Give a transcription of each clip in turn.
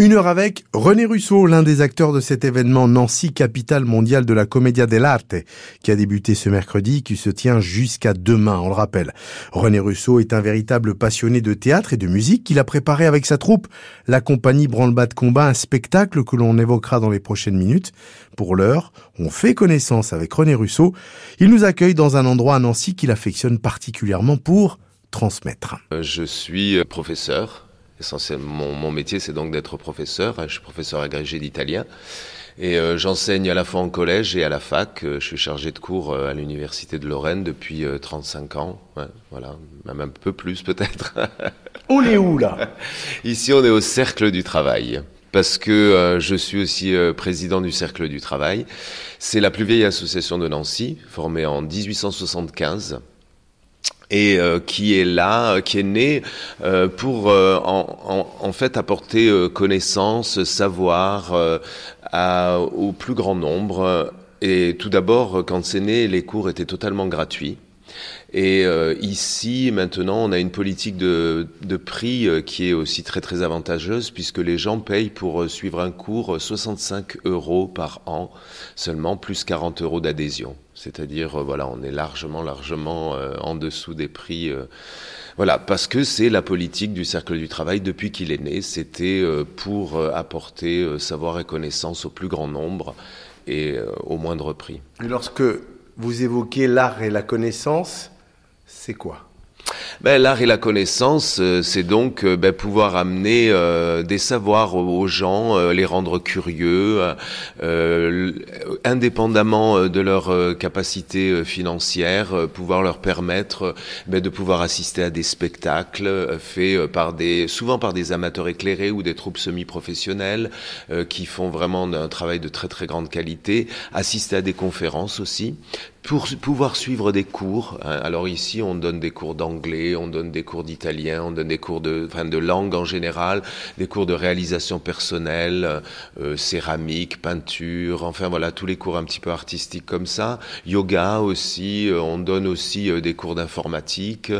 Une heure avec René Russo, l'un des acteurs de cet événement Nancy, capitale mondiale de la Commedia dell'arte, qui a débuté ce mercredi, qui se tient jusqu'à demain, on le rappelle. René Russo est un véritable passionné de théâtre et de musique qu'il a préparé avec sa troupe, la compagnie Branle-Bas de Combat, un spectacle que l'on évoquera dans les prochaines minutes. Pour l'heure, on fait connaissance avec René Russo. Il nous accueille dans un endroit à Nancy qu'il affectionne particulièrement pour transmettre. Je suis professeur Essentiellement, mon, métier, c'est donc d'être professeur. Je suis professeur agrégé d'italien. Et euh, j'enseigne à la fois en collège et à la fac. Euh, je suis chargé de cours euh, à l'université de Lorraine depuis 35 ans. voilà, même un peu plus peut-être. on est où là? Ici, on est au Cercle du Travail. Parce que je suis aussi président du Cercle du Travail. C'est la plus vieille association de Nancy, formée en 1875 et euh, qui est là, qui est né euh, pour euh, en, en, fait apporter connaissance, savoir à, au plus grand nombre. Et tout d'abord, quand c'est né, les cours étaient totalement gratuits. Et euh, ici, maintenant, on a une politique de, de prix euh, qui est aussi très très avantageuse puisque les gens payent pour euh, suivre un cours 65 euros par an seulement, plus 40 euros d'adhésion. C'est-à-dire, voilà, on est largement, largement en dessous des prix. voilà, parce que c'est la politique du Cercle du Travail depuis qu'il est né. C'était pour apporter savoir et connaissance au plus grand nombre et au moindre prix. lorsque vous évoquez l'art et la connaissance, c'est quoi? Ben, L'art et la connaissance, euh, c'est donc euh, ben, pouvoir amener euh, des savoirs aux, gens, les rendre curieux, indépendamment de leur capacité financière, pouvoir leur permettre ben, de pouvoir assister à des spectacles faits par des, souvent par des amateurs éclairés ou des troupes semi-professionnelles qui font vraiment un travail de très très grande qualité, assister à des conférences aussi, pour pouvoir suivre des cours. Hein. Alors ici, on donne des cours d'anglais, on donne des cours d'italien, on donne des cours de, enfin, de langue en général, des cours de réalisation personnelle, euh, céramique, peinture, enfin voilà, tous les cours un petit peu artistiques comme ça. Yoga aussi, euh, on donne aussi euh, des cours d'informatique.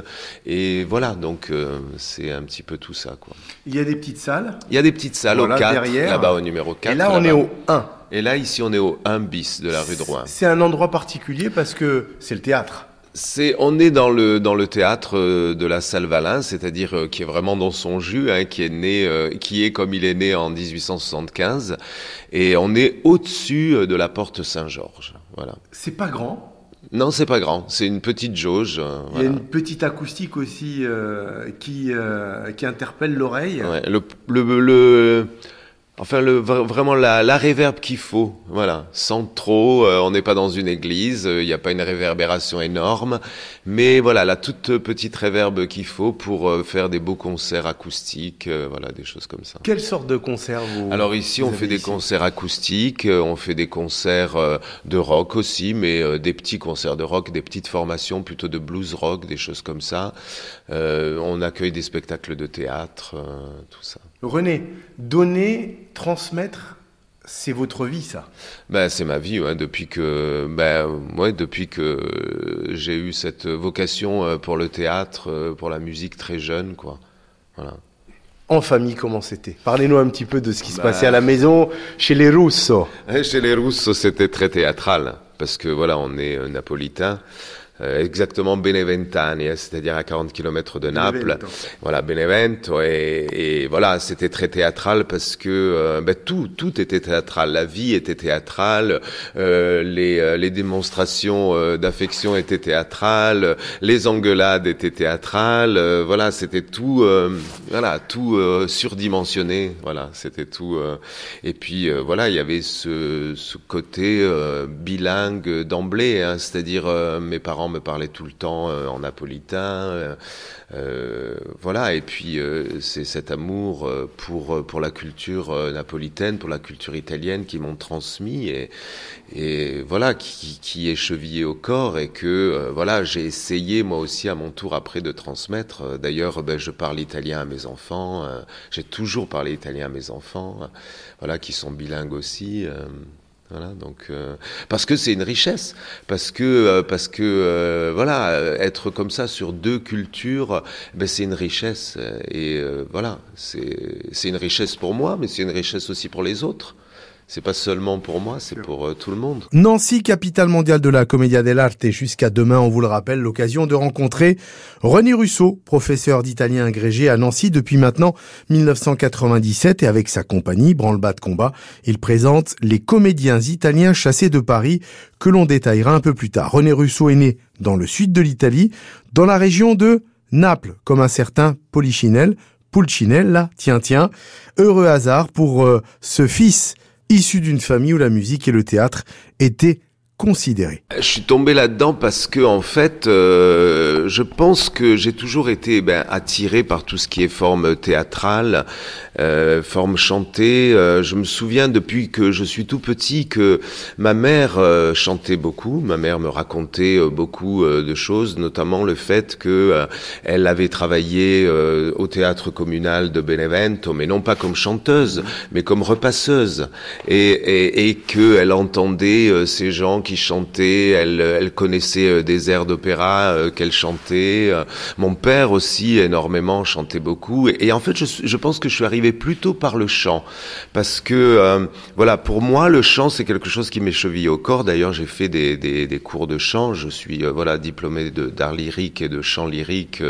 Et voilà, donc c'est un petit peu tout ça. Quoi. Il y a des petites salles Il y a des petites salles au 4, là-bas au numéro 4. Et là, on est au 1. Et là, ici, on est au 1 bis de la rue de Rouen. C'est un endroit particulier parce que c'est le théâtre. C'est, on est dans le dans le théâtre euh, de la Salle Valin, c'est-à-dire euh, qui est vraiment dans son jus, hein, qui est né, euh, qui est comme il est né en 1875, et on est au-dessus de la porte Saint-Georges. Voilà. C'est pas grand. Non, c'est pas grand. C'est une petite jauge. Il y a une petite acoustique aussi qui qui interpelle l'oreille. Ouais, le, le, le Enfin, le, vraiment la, la réverbe qu'il faut, voilà, sans trop. Euh, on n'est pas dans une église, il n'y a pas une réverbération énorme, mais voilà, la toute petite réverbe qu'il faut pour euh, faire des beaux concerts acoustiques, euh, voilà, des choses comme ça. Quelle sorte de concerts vous Alors ici, on fait des concerts acoustiques, on fait des concerts de rock aussi, mais des petits concerts de rock, des petites formations plutôt de blues rock, des choses comme ça. on accueille des spectacles de théâtre, tout ça. René, donner, transmettre, c'est votre vie, ça ben, C'est ma vie, ouais, depuis que, ben, ouais, depuis que j'ai eu cette vocation euh, pour le théâtre, euh, pour la musique très jeune. Quoi. Voilà. En famille, comment c'était? Parlez-nous un petit peu de ce qui se passait à la maison chez les Russo. Chez les Russo, c'était très théâtral, parce que voilà, on est euh, napolitain. Euh, exactement Beneventania, c'est-à-dire à 40 km de Naples. Voilà, Benevento. Et, et voilà, c'était très théâtral parce que euh, ben, tout, tout était théâtral. La vie était théâtrale, euh, les, euh, les démonstrations d'affection étaient théâtrales, les engueulades étaient théâtrales. voilà, c'était tout, voilà, tout surdimensionné. Voilà, c'était tout. et puis voilà, il y avait ce, ce côté bilingue d'emblée, hein, c'est-à-dire mes parents me parlait tout le temps euh, en napolitain. Euh, euh, voilà, et puis c'est cet amour pour, pour la culture napolitaine, pour la culture italienne qui m'ont transmis et, voilà, qui, qui est chevillé au corps et que voilà, j'ai essayé moi aussi à mon tour après de transmettre. D'ailleurs, ben, je parle italien à mes enfants, j'ai toujours parlé italien à mes enfants, voilà, qui sont bilingues aussi. Voilà, donc euh, parce que c'est une richesse, parce que euh, parce que euh, voilà, être comme ça sur deux cultures, ben c'est une richesse et voilà, c'est c'est une richesse pour moi, mais c'est une richesse aussi pour les autres c'est pas seulement pour moi, c'est pour euh, tout le monde. Nancy, capitale mondiale de la Commedia dell'arte, et jusqu'à demain, on vous le rappelle, l'occasion de rencontrer René Russo, professeur d'italien agrégé à Nancy depuis maintenant 1997, et avec sa compagnie, Branle-Bas de Combat, il présente les comédiens italiens chassés de Paris, que l'on détaillera un peu plus tard. René Russo est né dans le sud de l'Italie, dans la région de Naples, comme un certain Polichinelle, Pulcinella, tiens tiens, heureux hasard pour euh, ce fils issu d'une famille où la musique et le théâtre étaient Je suis tombé là-dedans parce que en fait, euh, je pense que j'ai toujours été ben, attiré par tout ce qui est forme théâtrale, euh, forme chantée. Euh, je me souviens depuis que je suis tout petit que ma mère euh, chantait beaucoup. Ma mère me racontait euh, beaucoup de choses, notamment le fait que elle avait travaillé au théâtre communal de Benevento, mais non pas comme chanteuse, mais comme repasseuse, et, et, et qu'elle entendait ces gens qui qui chantait, elle, connaissait euh, des airs d'opéra euh, qu'elle chantait. Euh, mon père aussi énormément chantait beaucoup. Et, en fait, je, pense que je suis arrivé plutôt par le chant, parce que voilà, pour moi, le chant c'est quelque chose qui m'est chevillé au corps. D'ailleurs, j'ai fait des, cours de chant. Je suis voilà diplômé d'art lyrique et de chant lyrique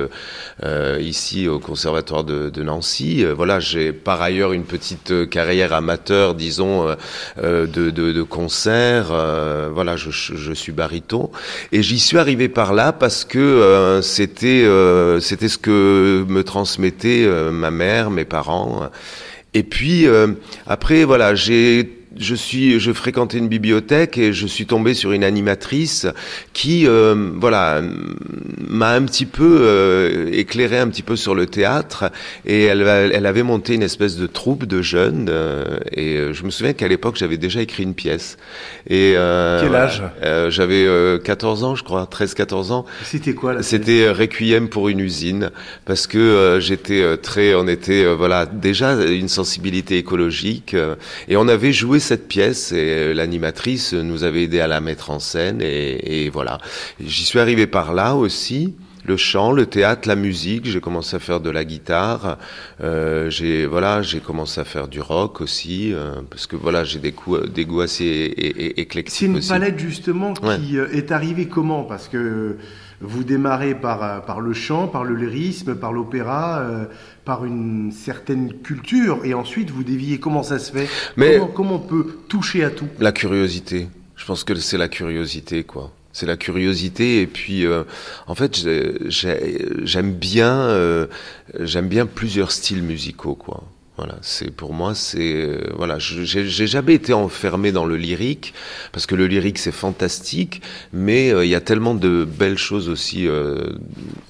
euh, ici au conservatoire de, Nancy. voilà, j'ai par ailleurs une petite carrière amateur, disons, de, de, de concert. voilà je, suis baryton et j'y suis arrivé par là parce que euh, c'était euh, c'était ce que me transmettait euh, ma mère, mes parents. Et puis après voilà, j'ai je suis, je fréquentais une bibliothèque et je suis tombé sur une animatrice qui, euh, voilà, m'a un petit peu euh, éclairé un petit peu sur le théâtre et elle, elle avait monté une espèce de troupe de jeunes euh, et je me souviens qu'à l'époque j'avais déjà écrit une pièce. Et quel âge? J'avais 14 ans, je crois, 13-14 ans. C'était quoi C'était Requiem pour une usine parce que j'étais très, on était voilà déjà une sensibilité écologique et on avait joué cette pièce et euh, l'animatrice nous avait aidé à la mettre en scène et, et voilà. J'y suis arrivé par là aussi le chant, le théâtre, la musique. J'ai commencé à faire de la guitare. Euh, j'ai voilà, j'ai commencé à faire du rock aussi euh, parce que voilà, j'ai des, des goûts assez éclectiques. C'est une palette justement qui est arrivée comment? Parce que vous démarrez par par le chant, par le lyrisme, par l'opéra, par une certaine culture, et ensuite vous déviez. Comment ça se fait? Mais comment, comment on peut toucher à tout? La curiosité. Je pense que c'est la curiosité, quoi. C'est la curiosité et puis euh, en fait j'aime bien euh, j'aime bien plusieurs styles musicaux quoi. Voilà, c'est pour moi c'est euh, voilà, j'ai jamais été enfermé dans le lyrique parce que le lyrique c'est fantastique, mais il y a tellement de belles choses aussi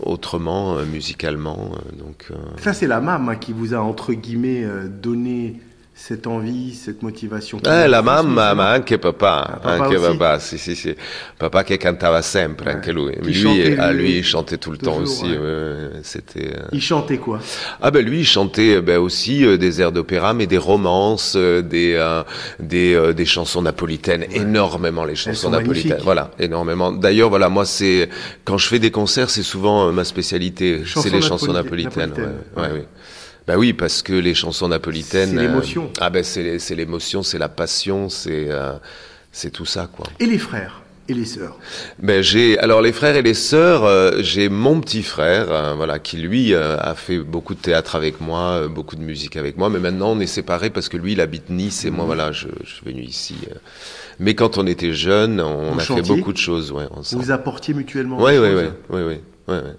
autrement musicalement donc. Ça c'est la maman qui vous a entre guillemets donné cette envie, cette motivation. Eh, la mamma, ma anche papà, ah, anche papà, sì, sì, sì. Papà che cantava sempre, ouais. anche lui. Qui lui, chantait, ah, lui, il chantait tout le toujours, temps aussi. Ouais. Ouais, c'était. Euh... Il chantait quoi? Ah ben lui, il chantait ben, aussi euh, des airs d'opéra, mais des romances, euh, des euh, des euh, des chansons napolitaines, énormément les chansons napolitaines. Magnifiques. Voilà, énormément. D'ailleurs, voilà, moi c'est quand je fais des concerts, c'est souvent ma spécialité, c'est les chansons napolitaines. napolitaines. Ouais, ouais, bah oui, parce que les chansons napolitaines. C'est l'émotion. Euh, ah ben c'est l'émotion, c'est la passion, c'est euh, c'est tout ça quoi. Et les frères et les sœurs? Ben j'ai alors les frères et les sœurs, euh, j'ai mon petit frère, euh, voilà, qui lui euh, a fait beaucoup de théâtre avec moi, beaucoup de musique avec moi, mais maintenant on est séparés parce que lui il habite Nice et moi mhm. voilà, je, je, suis venu ici. Mais quand on était jeunes, on, a fait beaucoup de choses, ouais. Vous vous apportiez mutuellement. Oui, oui, oui, oui, oui.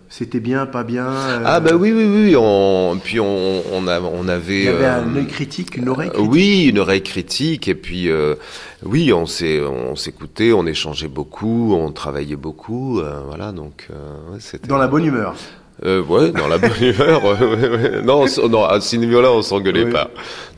C'était bien, pas bien euh, Ah bah oui, oui, oui. On, puis on, on, a, on avait... Il y avait un euh, œil critique, une oreille critique Oui, une oreille critique. Et puis, euh, oui, on s'écoutait, on échangeait beaucoup, on travaillait beaucoup. voilà, donc c'était... Dans la bonne humeur euh, ouais, dans la bonne humeur. Ouais, ouais, non, non, à ce niveau-là, on s'engueulait pas.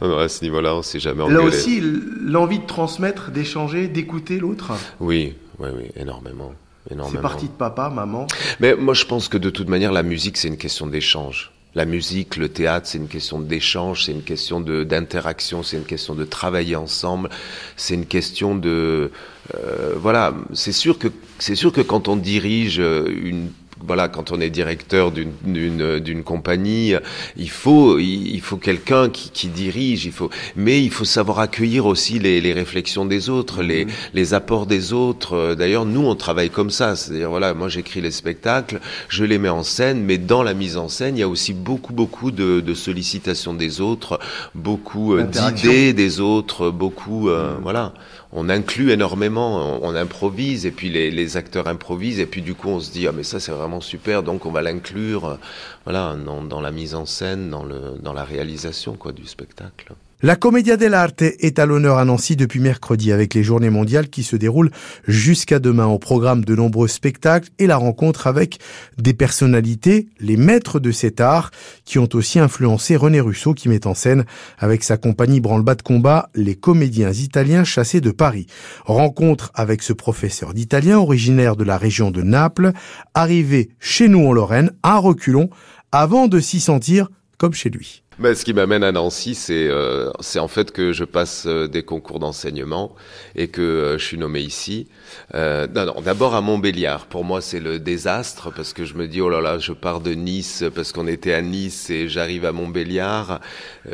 Non, non, à ce niveau-là, on s'est jamais engueulé. Là aussi, l'envie de transmettre, d'échanger, d'écouter l'autre. Oui, oui, oui, énormément. C'est parti de papa, maman. Mais moi, je pense que de toute manière, la musique, c'est une question d'échange. La musique, le théâtre, c'est une question d'échange, c'est une question d'interaction, c'est une question de travailler ensemble, c'est une question de euh, voilà. C'est sûr que c'est sûr que quand on dirige une voilà, quand on est directeur d'une compagnie, il faut il faut quelqu'un qui, qui, dirige, il faut, mais il faut savoir accueillir aussi les, les réflexions des autres, les, mhm. les apports des autres. D'ailleurs, nous on travaille comme ça, c'est-à-dire voilà, moi j'écris les spectacles, je les mets en scène, mais dans la mise en scène, il y a aussi beaucoup beaucoup de, de sollicitations des autres, beaucoup euh, d'idées des autres, beaucoup euh, mhm. voilà on inclut énormément, on, improvise et puis les, acteurs improvisent et puis du coup on se dit ah mais ça c'est vraiment super donc on va l'inclure voilà dans, dans, la mise en scène, dans le dans la réalisation quoi du spectacle. La Commedia dell'Arte est à l'honneur à Nancy depuis mercredi avec les journées mondiales qui se déroulent jusqu'à demain au programme de nombreux spectacles et la rencontre avec des personnalités, les maîtres de cet art, qui ont aussi influencé René Russo qui met en scène avec sa compagnie branle-bas de combat les comédiens italiens chassés de Paris. Rencontre avec ce professeur d'italien originaire de la région de Naples, arrivé chez nous en Lorraine, à reculons, avant de s'y sentir comme chez lui. Ben, ce qui m'amène à Nancy, c'est euh, c'est en fait que je passe euh, des concours d'enseignement et que euh, je suis nommé ici. Euh, non, non, d'abord à Montbéliard. Pour moi, c'est le désastre parce que je me dis oh là là, je pars de Nice parce qu'on était à Nice et j'arrive à Montbéliard.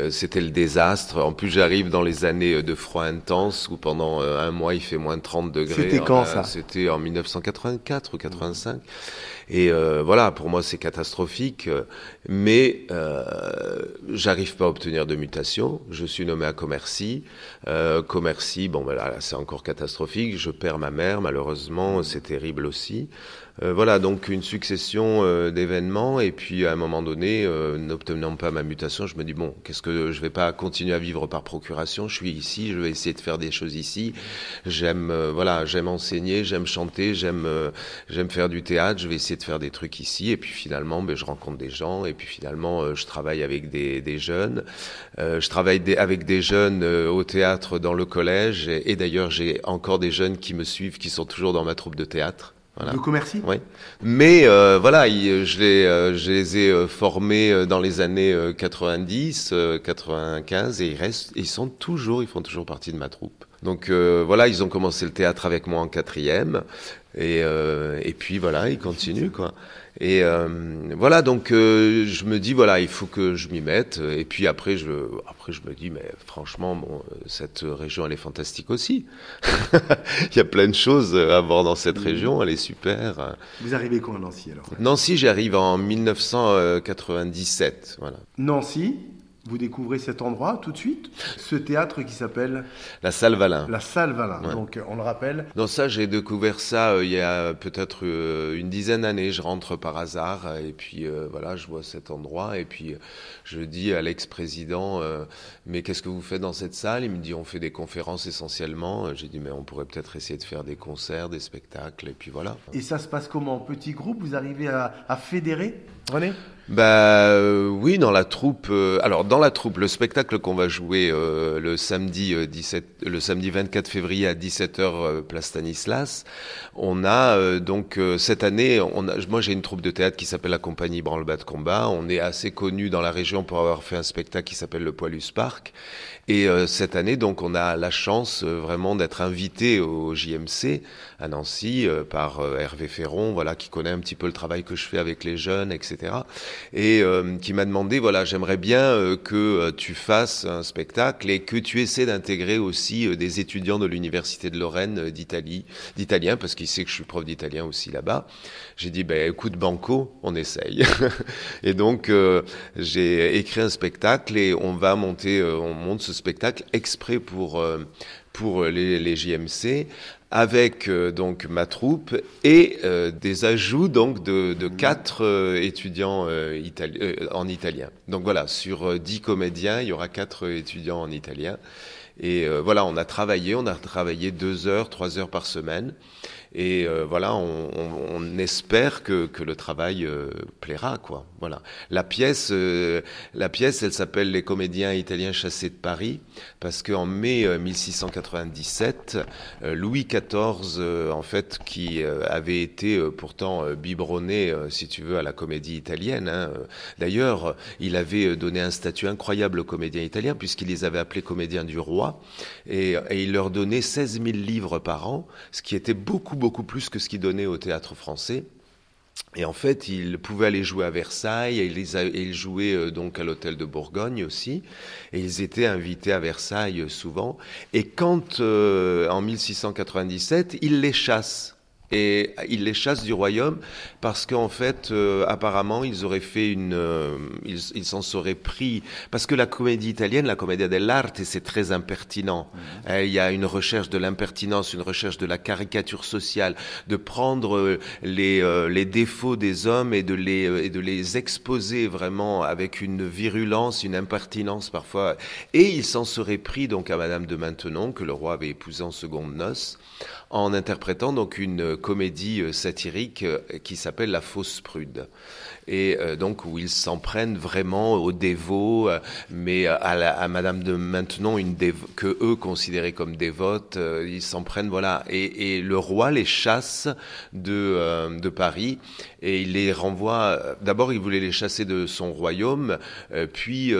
C'était le désastre. En plus, j'arrive dans les années de froid intense où pendant un mois il fait moins de 30 degrés. C'était quand ça? C'était en 1984 ou 85. Et euh, voilà, pour moi, c'est catastrophique. Mais euh, j'arrive pas à obtenir de mutation. Je suis nommé à Commercy. Euh, Commercy, bon, ben là, c'est encore catastrophique. Je perds ma mère, malheureusement, c'est terrible aussi. Euh, voilà, donc une succession euh, d'événements et puis à un moment donné, euh, n'obtenant pas ma mutation, je me dis bon, qu'est-ce que je vais pas continuer à vivre par procuration? Je suis ici, je vais essayer de faire des choses ici. J'aime, voilà, j'aime enseigner, j'aime chanter, j'aime, j'aime faire du théâtre. Je vais essayer de faire des trucs ici et puis finalement, ben, je rencontre des gens et puis finalement, je travaille avec des, des jeunes. je travaille avec des jeunes au théâtre dans le collège et d'ailleurs, j'ai encore des jeunes qui me suivent, qui sont toujours dans ma troupe de théâtre. De commercie Oui. Mais euh, voilà, je les, euh, je les ai euh, formés dans les années 90, 95, et ils restent, ils sont toujours, ils font toujours partie de ma troupe. Donc voilà, ils ont commencé le théâtre avec moi en quatrième, et, et puis voilà, ils continuent quoi. Et euh, voilà, donc euh, je me dis voilà, il faut que je m'y mette. Et puis après, je après je me dis mais franchement, bon, cette région elle est fantastique aussi. il y a plein de choses à voir dans cette région, elle est super. Vous arrivez quand à Nancy alors? Nancy, j'arrive en 1997. Voilà. Nancy, vous découvrez cet endroit tout de suite, ce théâtre qui s'appelle La Salle Valin. La Salle Valin, donc on le rappelle. Non, ça j'ai découvert ça euh, il y a peut-être euh, une dizaine d'années. Je rentre par hasard et puis euh, voilà, je vois cet endroit et puis je dis à l'ex-président, mais qu'est-ce que vous faites dans cette salle? Il me dit, on fait des conférences essentiellement. J'ai dit, mais on pourrait peut-être essayer de faire des concerts, des spectacles et puis voilà. Et ça se passe comment? Petit groupe Vous arrivez à, à fédérer? René? Bah euh, oui, dans la troupe. Euh, alors dans la troupe, le spectacle qu'on va jouer euh, le samedi 17, le samedi 24 février à 17h place Stanislas. On a donc cette année, on a, moi j'ai une troupe de théâtre qui s'appelle la compagnie Branle-bas de combat. On est assez connu dans la région pour avoir fait un spectacle qui s'appelle le Poilus Park. Et cette année, donc, on a la chance vraiment d'être invité au JMC à Nancy par Hervé Ferron, voilà, qui connaît un petit peu le travail que je fais avec les jeunes, etc et euh, qui m'a demandé voilà j'aimerais bien euh, que euh, tu fasses un spectacle et que tu essaies d'intégrer aussi des étudiants de l'université de Lorraine d'Italie d'italien parce qu'il sait que je suis prof d'italien aussi là-bas. J'ai dit ben écoute banco on essaye. Et donc j'ai écrit un spectacle et on va monter on monte ce spectacle exprès pour pour les, les JMC avec euh, donc ma troupe et euh, des ajouts donc de, de quatre euh, étudiants en italien. Donc voilà, sur dix comédiens, il y aura quatre étudiants en italien. Et voilà, on a travaillé, on a travaillé deux heures, trois heures par semaine. Et euh, voilà, on, on, espère que, que, le travail euh, plaira, quoi. Voilà. La pièce, euh, la pièce, elle s'appelle Les comédiens italiens chassés de Paris, parce qu'en mai 1680 1697, Louis XIV, en fait, qui avait été pourtant biberonné, si tu veux, à la comédie italienne. Hein. D'ailleurs, il avait donné un statut incroyable aux comédiens italiens, puisqu'il les avait appelés comédiens du roi, et, et il leur donnait 16 000 livres par an, ce qui était beaucoup, beaucoup plus que ce qu'il donnait au théâtre français. Et en fait, il pouvait aller jouer à Versailles, et ils, jouaient euh, donc à l'hôtel de Bourgogne aussi, et ils étaient invités à Versailles souvent. Et quand, euh, en 1697, il les chasse et il les chasse du royaume parce qu'en fait, euh, apparemment, ils auraient fait une, euh, ils s'en seraient pris parce que la comédie italienne, la comédie dell'arte, c'est très impertinent. Mhm. Euh, il y a une recherche de l'impertinence, une recherche de la caricature sociale, de prendre les les défauts des hommes et de les et de les exposer vraiment avec une virulence, une impertinence parfois. Et il s'en serait pris donc à Madame de Maintenon que le roi avait épousé en seconde noces en interprétant donc une comédie euh, satirique euh, qui s'appelle La Fausse Prude et euh, donc où ils s'en prennent vraiment aux dévots, mais à, à, Madame de Maintenon, une que eux considéraient comme dévote, ils s'en prennent voilà, et, et, le roi les chasse de de Paris et il les renvoie. D'abord, il voulait les chasser de son royaume, puis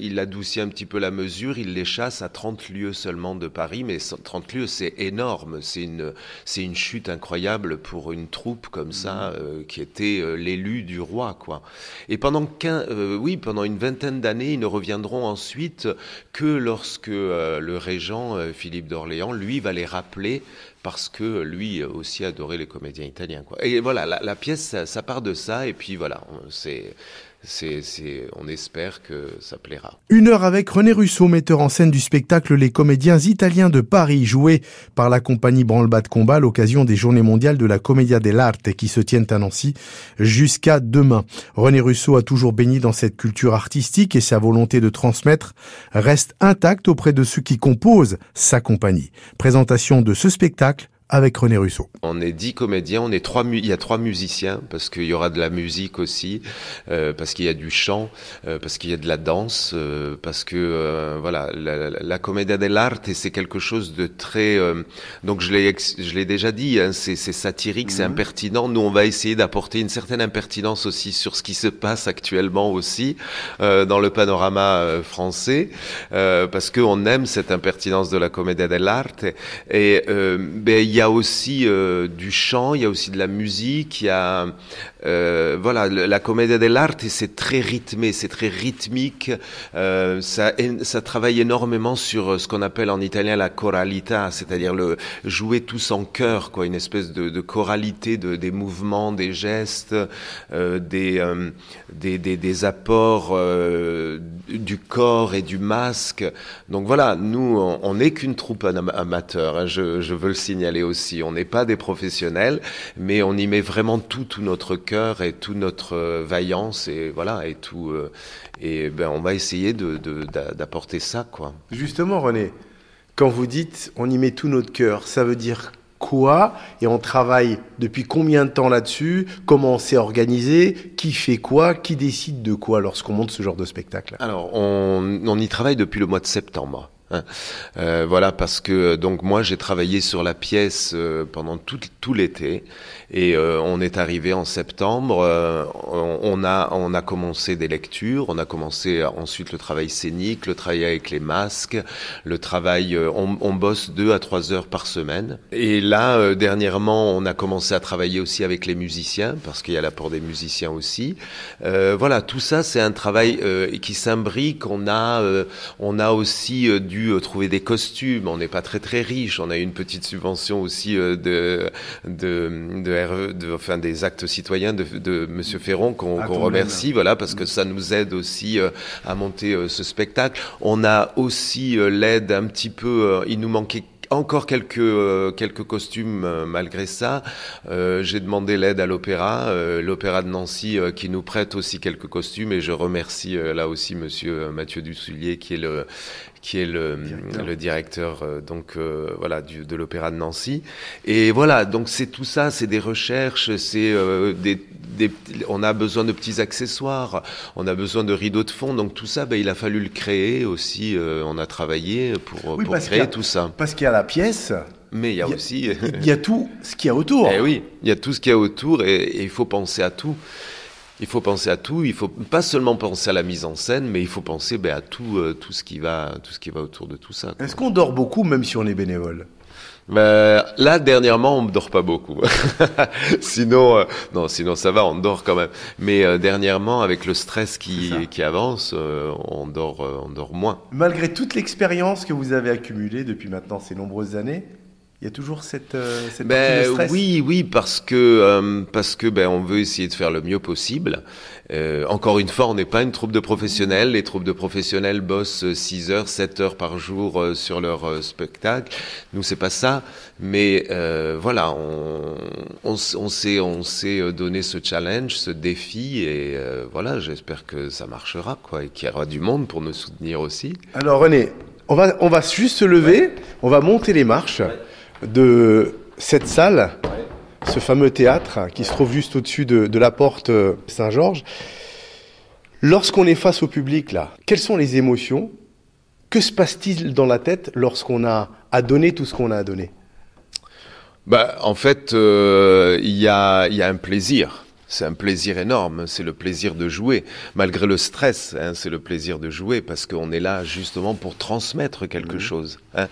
il adoucit un petit peu la mesure, il les chasse à 30 lieues seulement de Paris, mais 30 lieues c'est énorme, c'est une c'est une chute incroyable pour une troupe comme ça, mmh. euh, qui était euh, l'élu du roi, Et pendant euh, oui, pendant une vingtaine d'années, ils ne reviendront ensuite que lorsque le régent Philippe d'Orléans, lui, va les rappeler parce que lui aussi adorait les comédiens italiens. Et voilà, la, pièce, ça, part de ça, et puis voilà, c'est c'est, on espère que ça plaira. Une heure avec René Russo, metteur en scène du spectacle Les comédiens italiens de Paris, joué par la compagnie Branle-Bas de Combat à l'occasion des Journées mondiales de la Commedia dell'arte qui se tiennent à Nancy jusqu'à demain. René Russo a toujours baigné dans cette culture artistique et sa volonté de transmettre reste intacte auprès de ceux qui composent sa compagnie. Présentation de ce spectacle avec René Russo. On est dix comédiens, on est trois, il y a trois musiciens parce qu'il y aura de la musique aussi, euh, parce qu'il y a du chant, euh, parce qu'il y a de la danse, euh, parce que voilà, la, la commedia dell'arte c'est quelque chose de très, donc je l'ai, je l'ai déjà dit, hein, c'est, satirique, c'est mhm. impertinent. Nous, on va essayer d'apporter une certaine impertinence aussi sur ce qui se passe actuellement aussi dans le panorama français, parce qu'on aime cette impertinence de la commedia dell'arte et ben, il y a aussi euh, du chant, il y a aussi de la musique, il y a euh, voilà la comédie dell'arte c'est très rythmé, c'est très rythmique. Euh, ça, ça travaille énormément sur ce qu'on appelle en italien la choralità, c'est-à-dire le jouer tous en chœur, quoi, une espèce de, de choralité de, des mouvements, des gestes, des, des, des, des apports du corps et du masque. Donc voilà, nous on n'est qu'une troupe amateur, hein, je, je veux le signaler aussi. On n'est pas des professionnels, mais on y met vraiment tout, tout notre cœur et toute notre euh, vaillance et voilà et tout. Euh, et ben on va essayer de, d'apporter ça, quoi. Justement, René, quand vous dites on y met tout notre cœur, ça veut dire quoi? Et on travaille depuis combien de temps là-dessus? Comment on s'est organisé? Qui fait quoi? Qui décide de quoi lorsqu'on monte ce genre de spectacle? Alors, on, on y travaille depuis le mois de septembre. Hein. Euh, voilà parce que donc moi j'ai travaillé sur la pièce euh, pendant tout, l'été et euh, on est arrivé en septembre. On, a on a commencé des lectures, on a commencé ensuite le travail scénique, le travail avec les masques, le travail. On, on, bosse deux à trois heures par semaine. Et là dernièrement on a commencé à travailler aussi avec les musiciens parce qu'il y a l'apport des musiciens aussi. voilà tout ça c'est un travail qui s'imbrique. On a on a aussi du euh, trouver des costumes. On n'est pas très très riche. On a eu une petite subvention aussi euh, de, de, de, RE, de, enfin des actes citoyens de, de Monsieur Ferron qu'on remercie, voilà, parce que ça nous aide aussi euh, à monter ce spectacle. On a aussi l'aide un petit peu. il nous manquait encore quelques euh, quelques costumes euh, malgré ça. Euh, j'ai demandé l'aide à l'opéra, l'opéra de Nancy qui nous prête aussi quelques costumes et je remercie là aussi Monsieur Mathieu Dussoulier qui est le qui est le directeur, le directeur euh, donc euh, voilà du, de l'opéra de Nancy. Et voilà, donc c'est tout ça, c'est des recherches, c'est des, des, on a besoin de petits accessoires, on a besoin de rideaux de fond, donc tout ça, ben, il a fallu le créer aussi. on a travaillé pour, pour créer tout ça. Parce qu'il y a la pièce mais il y a, aussi. Il y a tout ce qu'il y a autour. Eh oui, il y a tout ce qu'il y a autour et, il faut penser à tout. Il faut penser à tout. Il faut pas seulement penser à la mise en scène, mais il faut penser ben, à tout, euh, tout ce qui va, tout ce qui va autour de tout ça. Est-ce qu'on dort beaucoup, même si on est bénévole? Ben, là, dernièrement, on ne dort pas beaucoup. sinon, euh, non, sinon ça va, on dort quand même. Mais euh, dernièrement, avec le stress qui, qui avance, on dort, on dort moins. Malgré toute l'expérience que vous avez accumulée depuis maintenant ces nombreuses années, il y a toujours cette, euh, cette ben, stress. Oui, oui, parce que euh, parce que ben on veut essayer de faire le mieux possible. Euh, encore une fois, on n'est pas une troupe de professionnels. Les troupes de professionnels bossent 6 heures, 7 heures par jour sur leur spectacle. Nous, c'est pas ça. Mais voilà, on, on, on s'est on s'est donné ce challenge, ce défi, et voilà, j'espère que ça marchera, quoi, et qu'il y aura du monde pour nous soutenir aussi. Alors René, on va on va juste se lever, on va monter les marches de cette salle, ce fameux théâtre qui se trouve juste au-dessus de, la porte euh, Saint-Georges. Lorsqu'on est face au public, là, quelles sont les émotions? Que se passe-t-il dans la tête lorsqu'on a à donner tout ce qu'on a à donner bah, En fait, euh, il y, a, y a un plaisir c'est un plaisir énorme, c'est le plaisir de jouer, malgré le stress, hein, c'est le plaisir de jouer, parce qu'on est là justement pour transmettre quelque chose. Hein.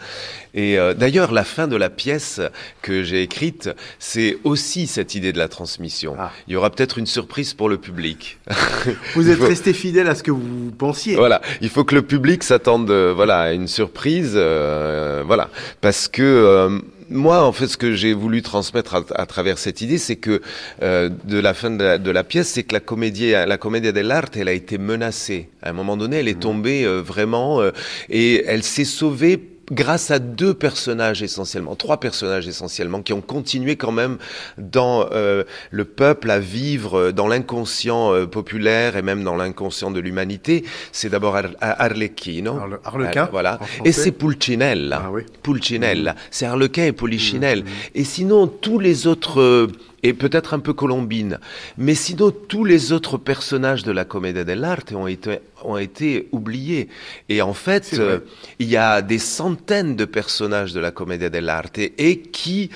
Et euh, d'ailleurs, la fin de la pièce que j'ai écrite, c'est aussi cette idée de la transmission. Ah. Il y aura peut-être une surprise pour le public. Vous êtes resté fidèle à ce que vous pensiez. Voilà, il faut que le public s'attende, euh, voilà, à une surprise, euh, voilà, parce que moi, en fait, ce que j'ai voulu transmettre à, travers cette idée, c'est que euh, de la fin de la, pièce, c'est que la comédie, la comédie dell'arte, elle a été menacée. À un moment donné, elle est mmh. tombée euh, vraiment euh, et elle s'est sauvée grâce à deux personnages essentiellement, trois personnages essentiellement, qui ont continué quand même dans euh, le peuple à vivre euh, dans l'inconscient euh, populaire et même dans l'inconscient de l'humanité. C'est d'abord Ar Arlecchino. Arlequin. voilà. Et c'est Pulcinella. Ah, oui. Pulcinella. C'est Arlequin et Polichinelle. Mmh. Et sinon, tous les autres et peut-être un peu Colombine. Mais sinon, tous les autres personnages de la Commedia dell'arte ont été, ont été oubliés. Et en fait, euh, il y a des centaines de personnages de la Commedia dell'arte et qui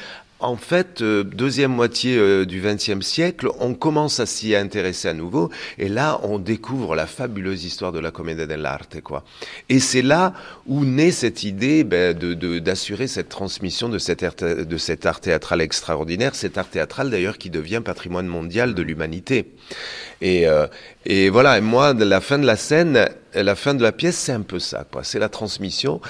en fait, euh, deuxième moitié euh, du XXe siècle, on commence à s'y intéresser à nouveau, et là, on découvre la fabuleuse histoire de la commedia dell'arte, quoi. Et c'est là où naît cette idée ben, d'assurer cette transmission de cet, art, de cet art théâtral extraordinaire, cet art théâtral d'ailleurs qui devient patrimoine mondial de l'humanité. Et, euh, et voilà, et moi, la fin de la scène, la fin de la pièce, c'est un peu ça, quoi. C'est la transmission.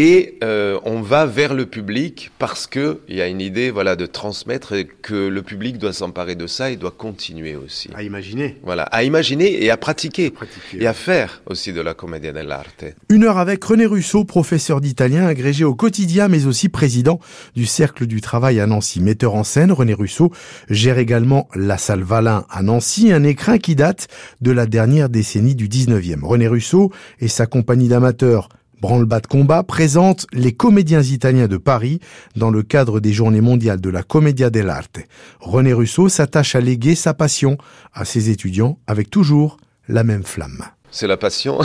Et euh, on va vers le public parce que il y a une idée, voilà, de transmettre et que le public doit s'emparer de ça et doit continuer aussi. À imaginer. Voilà, à imaginer et à pratiquer, et à faire aussi de la commedia dell'arte. Une heure avec René Russo, professeur d'italien agrégé au quotidien, mais aussi président du Cercle du Travail à Nancy. Metteur en scène, René Russo gère également la salle Valin à Nancy, un écrin qui date de la dernière décennie du 19e. René Russo et sa compagnie d'amateurs Branle-bas de combat présente les comédiens italiens de Paris dans le cadre des journées mondiales de la Commedia dell'arte. René Russo s'attache à léguer sa passion à ses étudiants avec toujours la même flamme. C'est la passion.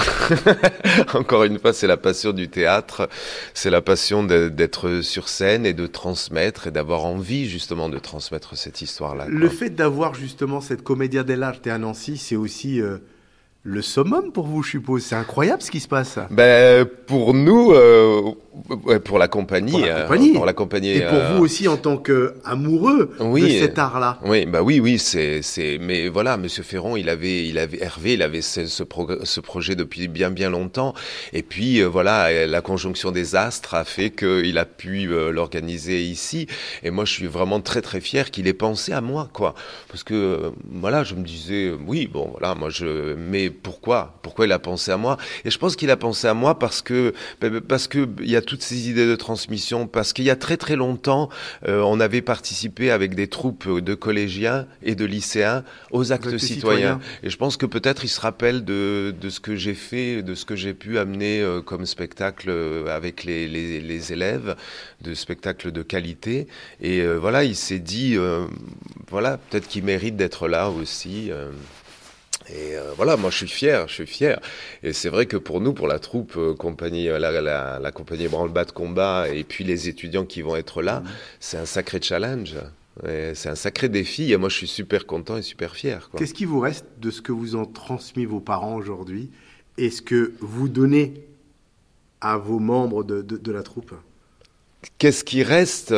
Encore une fois, c'est la passion du théâtre. C'est la passion d'être sur scène et de transmettre et d'avoir envie justement de transmettre cette histoire-là. Le fait d'avoir justement cette Commedia dell'arte à Nancy, c'est aussi euh, le summum pour vous, je suppose. C'est incroyable ce qui se passe. Ben, pour nous, euh, pour la compagnie. Pour la euh, compagnie. pour la compagnie Et pour euh, vous aussi en tant qu'amoureux oui, de cet art-là. Oui, bah oui, oui, c'est, c'est, mais voilà, Monsieur Ferron, il avait, il avait, Hervé, il avait ce, ce, ce projet depuis bien, bien longtemps. Et puis, voilà, la conjonction des astres a fait qu'il a pu l'organiser ici. Et moi, je suis vraiment très, très fier qu'il ait pensé à moi, quoi. Parce que, voilà, je me disais, oui, bon, voilà, moi, je, mais pourquoi Pourquoi il a pensé à moi Et je pense qu'il a pensé à moi parce que parce que il y a toute ces idées de transmission parce qu'il y a très très longtemps, euh, on avait participé avec des troupes de collégiens et de lycéens aux actes citoyens. Et je pense que peut-être ils se rappellent de, de ce que j'ai fait, de ce que j'ai pu amener euh, comme spectacle euh, avec les, les, les, élèves, de spectacles de qualité. Et voilà, il s'est dit, voilà, peut-être qu'il mérite d'être là aussi. Et euh, voilà, moi je suis fier, je suis fier. Et c'est vrai que pour nous, pour la troupe euh, compagnie, euh, la, la, la compagnie branle-bas de combat, et puis les étudiants qui vont être là, mmh. c'est un sacré challenge. C'est un sacré défi. Et moi, je suis super content et super fier. Qu'est-ce qui vous reste de ce que vous ont transmis vos parents aujourd'hui et ce que vous donnez à vos membres de, de, de la troupe? Qu'est-ce qui reste?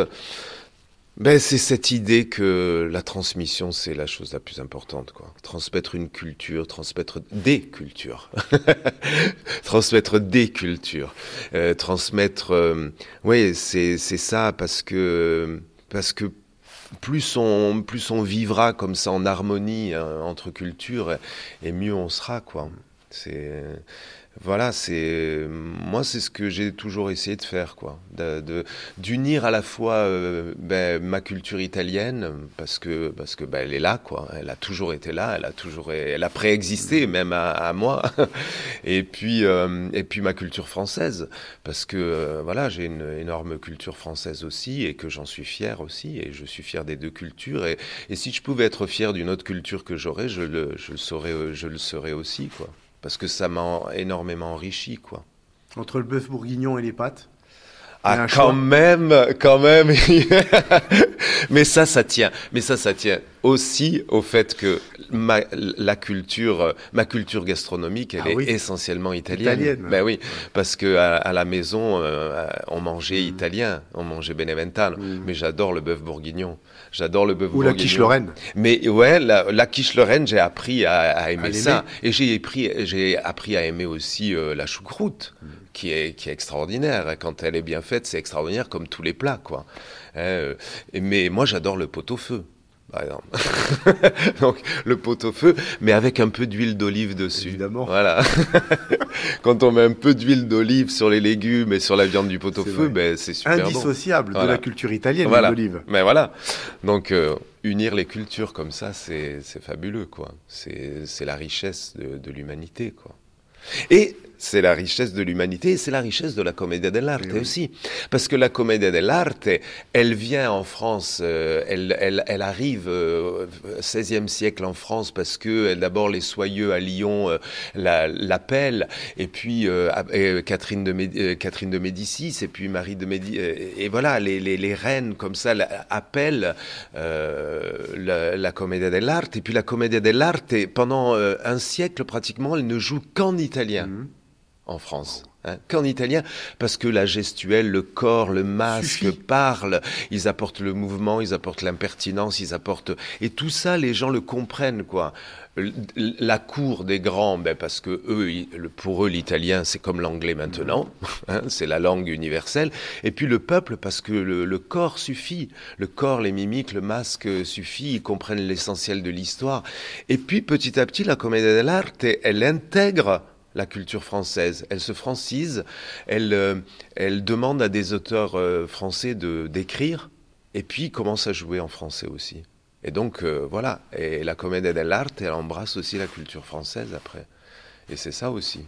Ben, c'est cette idée que la transmission, c'est la chose la plus importante, quoi. Transmettre une culture, transmettre des cultures, transmettre des cultures, euh, transmettre, euh, oui, c'est ça parce que parce que plus on plus on vivra comme ça en harmonie hein, entre cultures, et mieux on sera, quoi. Voilà, c'est moi, c'est ce que j'ai toujours essayé de faire, quoi, de d'unir à la fois euh, ben, ma culture italienne parce que parce que ben, elle est là, quoi, elle a toujours été là, elle a toujours, elle a préexisté même à, moi, et puis euh, et puis ma culture française parce que euh, voilà, j'ai une énorme culture française aussi et que j'en suis fier aussi et je suis fier des deux cultures. Et, et si je pouvais être fier d'une autre culture que j'aurais, je le je le saurais, je le serais aussi, quoi parce que ça m'a énormément enrichi, quoi. Entre le bœuf bourguignon et les pâtes ah, quand même, quand même. Mais ça, ça tient. Mais ça, ça tient aussi au fait que ma, la culture, ma culture gastronomique, elle ah est essentiellement italienne. italienne. Ben oui, parce que à, la maison, euh, on mangeait mm. italien, on mangeait Beneventano. Mm. Mais j'adore le bœuf bourguignon. J'adore le bœuf. Ou la quiche Lorraine. Mais ouais, la, la quiche Lorraine, j'ai appris à, à aimer ça. Et j'ai appris, j'ai appris à aimer aussi euh, la choucroute. Qui est, qui est extraordinaire. Quand elle est bien faite, c'est extraordinaire comme tous les plats, quoi. Euh, mais moi, j'adore le pot-au-feu par exemple. Donc le pot-au-feu, mais avec un peu d'huile d'olive dessus. Évidemment. Voilà. Quand on met un peu d'huile d'olive sur les légumes et sur la viande du pot-au-feu, ben c'est super Indissociable de la culture italienne, voilà. l'olive. Mais voilà. Donc euh, unir les cultures comme ça, c'est fabuleux, quoi. C'est la richesse de, de l'humanité, quoi. Et c'est la richesse de l'humanité et c'est la richesse de la commedia dell'arte oui. aussi. Parce que la commedia dell'arte, elle vient en France, euh, elle, elle, elle, arrive euh, 16e siècle en France parce que d'abord les soyeux à Lyon euh, l'appellent et puis euh, et Catherine, de Médi Catherine de Médicis et puis Marie de Médicis. Et voilà, les, les, les, reines comme ça appellent la, la commedia dell'arte. Et puis la commedia dell'arte, pendant un siècle pratiquement, elle ne joue qu'en italien. Mmh en France. Hein, qu'en italien, parce que la gestuelle, le corps, le masque Suffit. parlent, ils apportent le mouvement, ils apportent l'impertinence, ils apportent... Et tout ça, les gens le comprennent, quoi. La cour des grands, ben parce que eux, pour eux, l'italien, c'est comme l'anglais maintenant, hein, c'est la langue universelle. Et puis le peuple, parce que le, le, corps suffit, le corps, les mimiques, le masque suffit, ils comprennent l'essentiel de l'histoire. Et puis petit à petit, la commedia dell'arte, elle intègre la culture française. Elle se francise, elle, euh, elle demande à des auteurs euh, français de d'écrire, et puis commence à jouer en français aussi. Et donc euh, voilà, et la commedia dell'arte, elle embrasse aussi la culture française après. Et c'est ça aussi.